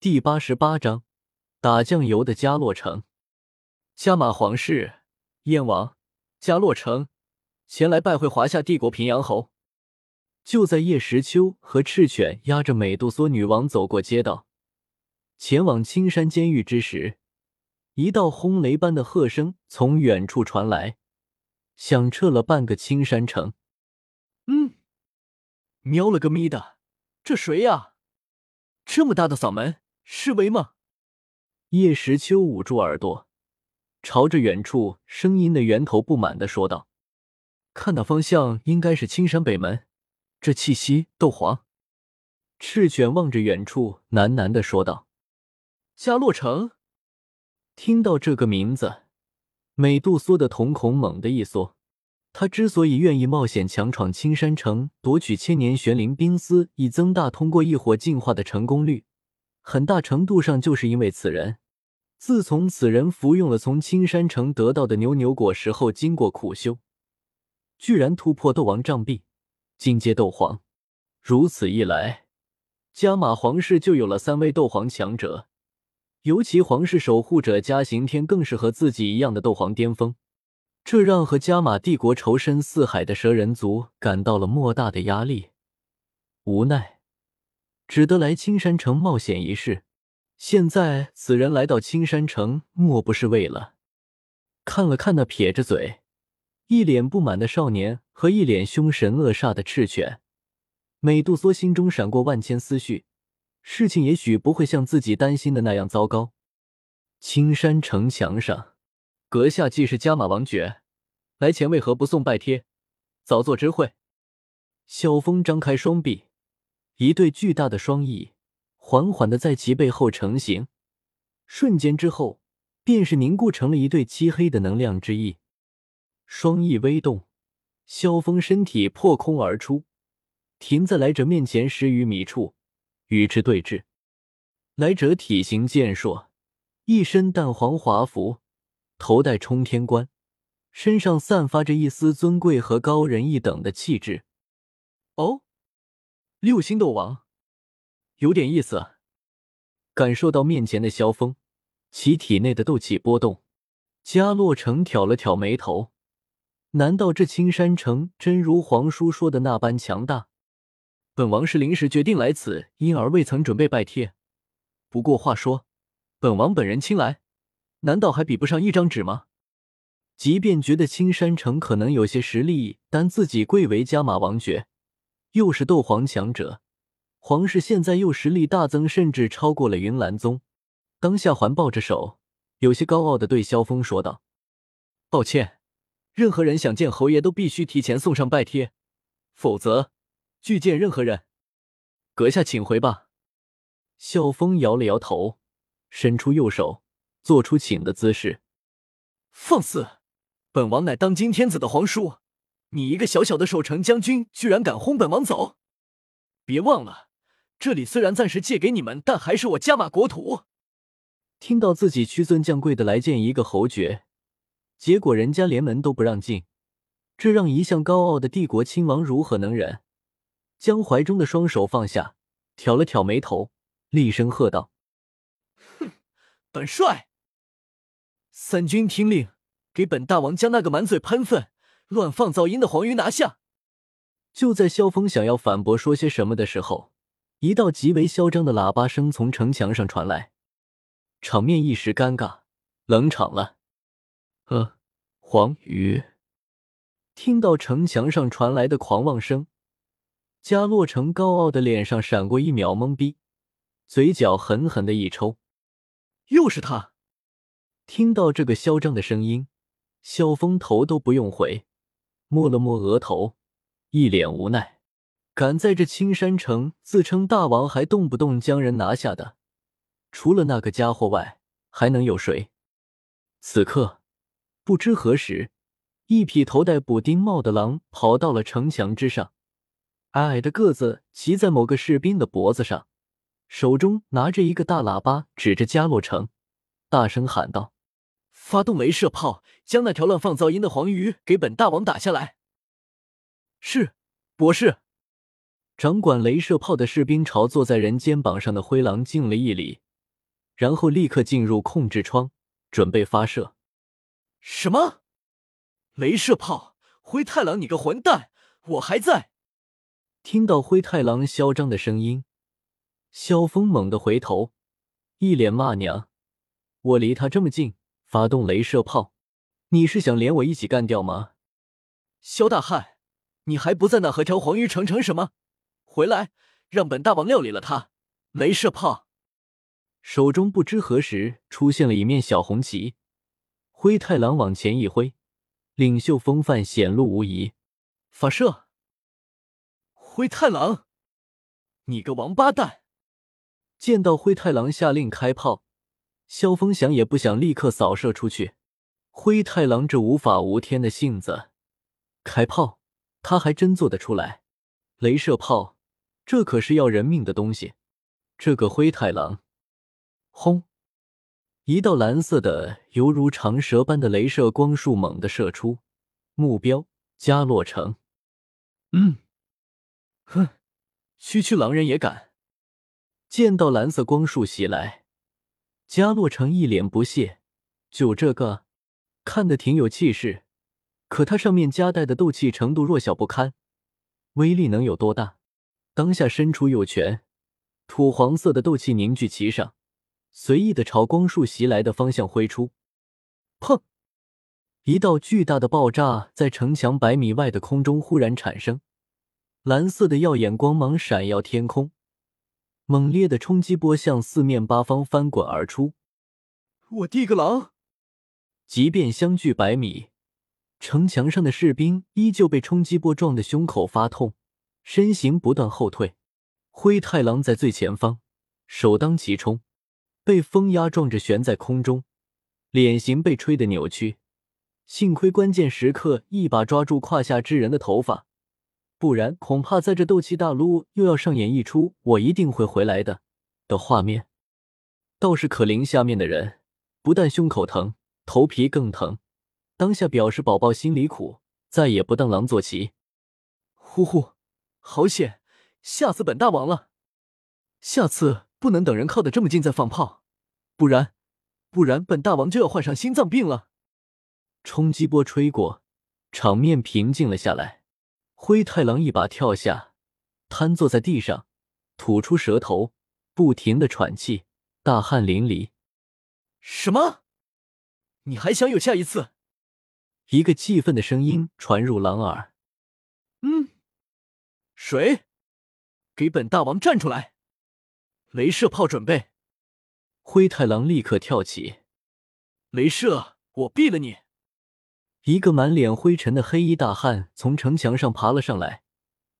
第八十八章打酱油的加洛城。加马皇室、燕王、加洛城前来拜会华夏帝国平阳侯。就在叶时秋和赤犬押着美杜莎女王走过街道，前往青山监狱之时，一道轰雷般的喝声从远处传来，响彻了半个青山城。嗯，喵了个咪的，这谁呀？这么大的嗓门！是威吗？叶时秋捂住耳朵，朝着远处声音的源头不满的说道：“看那方向，应该是青山北门。这气息，斗皇。”赤犬望着远处，喃喃的说道：“加洛城。”听到这个名字，美杜莎的瞳孔猛地一缩。他之所以愿意冒险强闯青山城，夺取千年玄灵冰丝，以增大通过异火进化的成功率。很大程度上就是因为此人，自从此人服用了从青山城得到的牛牛果实后，经过苦修，居然突破斗王障壁，进阶斗皇。如此一来，加玛皇室就有了三位斗皇强者，尤其皇室守护者加刑天更是和自己一样的斗皇巅峰，这让和加玛帝国仇深似海的蛇人族感到了莫大的压力，无奈。只得来青山城冒险一试。现在此人来到青山城，莫不是为了看了看那撇着嘴、一脸不满的少年和一脸凶神恶煞的赤犬？美杜莎心中闪过万千思绪，事情也许不会像自己担心的那样糟糕。青山城墙上，阁下既是加马王爵，来前为何不送拜帖，早做知会？萧峰张开双臂。一对巨大的双翼缓缓的在其背后成型，瞬间之后，便是凝固成了一对漆黑的能量之翼。双翼微动，萧峰身体破空而出，停在来者面前十余米处，与之对峙。来者体型健硕，一身淡黄华服，头戴冲天冠，身上散发着一丝尊贵和高人一等的气质。哦。六星斗王，有点意思。感受到面前的萧峰，其体内的斗气波动。嘉洛城挑了挑眉头，难道这青山城真如皇叔说的那般强大？本王是临时决定来此，因而未曾准备拜帖。不过话说，本王本人亲来，难道还比不上一张纸吗？即便觉得青山城可能有些实力，但自己贵为加马王爵。又是斗皇强者，皇室现在又实力大增，甚至超过了云岚宗。当下环抱着手，有些高傲的对萧峰说道：“抱歉，任何人想见侯爷都必须提前送上拜帖，否则拒见任何人。阁下请回吧。”萧峰摇了摇头，伸出右手，做出请的姿势。放肆！本王乃当今天子的皇叔。你一个小小的守城将军，居然敢轰本王走！别忘了，这里虽然暂时借给你们，但还是我加马国土。听到自己屈尊降贵的来见一个侯爵，结果人家连门都不让进，这让一向高傲的帝国亲王如何能忍？将怀中的双手放下，挑了挑眉头，厉声喝道：“哼，本帅，三军听令，给本大王将那个满嘴喷粪！”乱放噪音的黄鱼拿下！就在萧峰想要反驳说些什么的时候，一道极为嚣张的喇叭声从城墙上传来，场面一时尴尬，冷场了。呃，黄鱼！听到城墙上传来的狂妄声，加洛城高傲的脸上闪过一秒懵逼，嘴角狠狠的一抽。又是他！听到这个嚣张的声音，萧峰头都不用回。摸了摸额头，一脸无奈。敢在这青山城自称大王，还动不动将人拿下的，除了那个家伙外，还能有谁？此刻，不知何时，一匹头戴补丁帽的狼跑到了城墙之上，矮矮的个子骑在某个士兵的脖子上，手中拿着一个大喇叭，指着加洛城，大声喊道。发动镭射炮，将那条乱放噪音的黄鱼给本大王打下来。是，博士。掌管镭射炮的士兵朝坐在人肩膀上的灰狼敬了一礼，然后立刻进入控制窗，准备发射。什么？镭射炮！灰太狼，你个混蛋！我还在。听到灰太狼嚣张的声音，萧峰猛地回头，一脸骂娘：“我离他这么近，发动镭射炮，你是想连我一起干掉吗？”萧大汉，你还不在那和条黄鱼成成什么？回来，让本大王料理了他！镭射炮，手中不知何时出现了一面小红旗，灰太狼往前一挥，领袖风范显露无遗，发射。灰太狼，你个王八蛋！见到灰太狼下令开炮，萧峰想也不想，立刻扫射出去。灰太狼这无法无天的性子，开炮他还真做得出来。镭射炮，这可是要人命的东西。这个灰太狼，轰！一道蓝色的犹如长蛇般的镭射光束猛地射出，目标加洛城。嗯。哼，区区狼人也敢！见到蓝色光束袭来，加洛城一脸不屑。就这个，看得挺有气势，可它上面夹带的斗气程度弱小不堪，威力能有多大？当下伸出右拳，土黄色的斗气凝聚其上，随意的朝光束袭来的方向挥出。砰！一道巨大的爆炸在城墙百米外的空中忽然产生。蓝色的耀眼光芒闪耀天空，猛烈的冲击波向四面八方翻滚而出。我滴个狼！即便相距百米，城墙上的士兵依旧被冲击波撞得胸口发痛，身形不断后退。灰太狼在最前方，首当其冲，被风压撞着悬在空中，脸型被吹得扭曲。幸亏关键时刻一把抓住胯下之人的头发。不然，恐怕在这斗气大陆又要上演一出“我一定会回来的”的画面。倒是可灵下面的人，不但胸口疼，头皮更疼。当下表示宝宝心里苦，再也不当狼坐骑。呼呼，好险！吓死本大王了！下次不能等人靠得这么近再放炮，不然，不然本大王就要患上心脏病了。冲击波吹过，场面平静了下来。灰太狼一把跳下，瘫坐在地上，吐出舌头，不停的喘气，大汗淋漓。什么？你还想有下一次？一个气愤的声音传入狼耳。嗯，谁？给本大王站出来！镭射炮准备！灰太狼立刻跳起，镭射，我毙了你！一个满脸灰尘的黑衣大汉从城墙上爬了上来，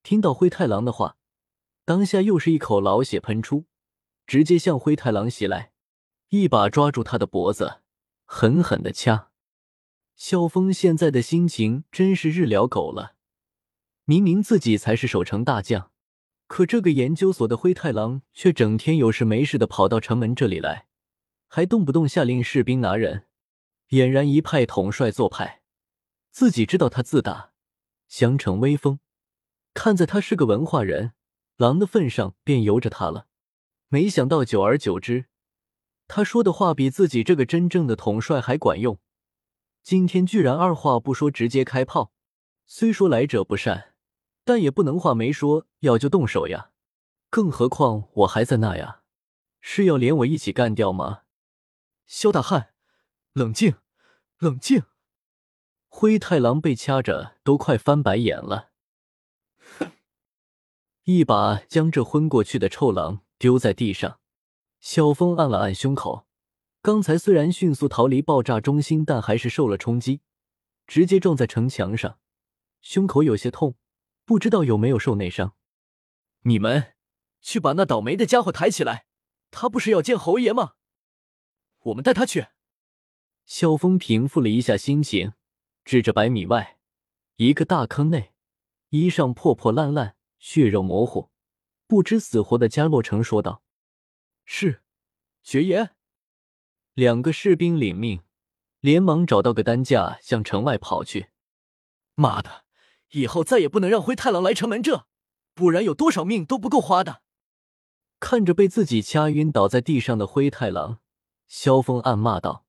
听到灰太狼的话，当下又是一口老血喷出，直接向灰太狼袭来，一把抓住他的脖子，狠狠的掐。萧峰现在的心情真是日了狗了，明明自己才是守城大将，可这个研究所的灰太狼却整天有事没事的跑到城门这里来，还动不动下令士兵拿人，俨然一派统帅做派。自己知道他自大，想逞威风，看在他是个文化人、狼的份上，便由着他了。没想到久而久之，他说的话比自己这个真正的统帅还管用。今天居然二话不说直接开炮，虽说来者不善，但也不能话没说要就动手呀。更何况我还在那呀，是要连我一起干掉吗？萧大汉，冷静，冷静。灰太狼被掐着，都快翻白眼了。哼一把将这昏过去的臭狼丢在地上。小风按了按胸口，刚才虽然迅速逃离爆炸中心，但还是受了冲击，直接撞在城墙上，胸口有些痛，不知道有没有受内伤。你们去把那倒霉的家伙抬起来，他不是要见侯爷吗？我们带他去。萧峰平复了一下心情。指着百米外一个大坑内，衣裳破破烂烂、血肉模糊、不知死活的加洛城说道：“是，爵爷。”两个士兵领命，连忙找到个担架向城外跑去。妈的，以后再也不能让灰太狼来城门这，不然有多少命都不够花的。看着被自己掐晕倒在地上的灰太狼，萧峰暗骂道。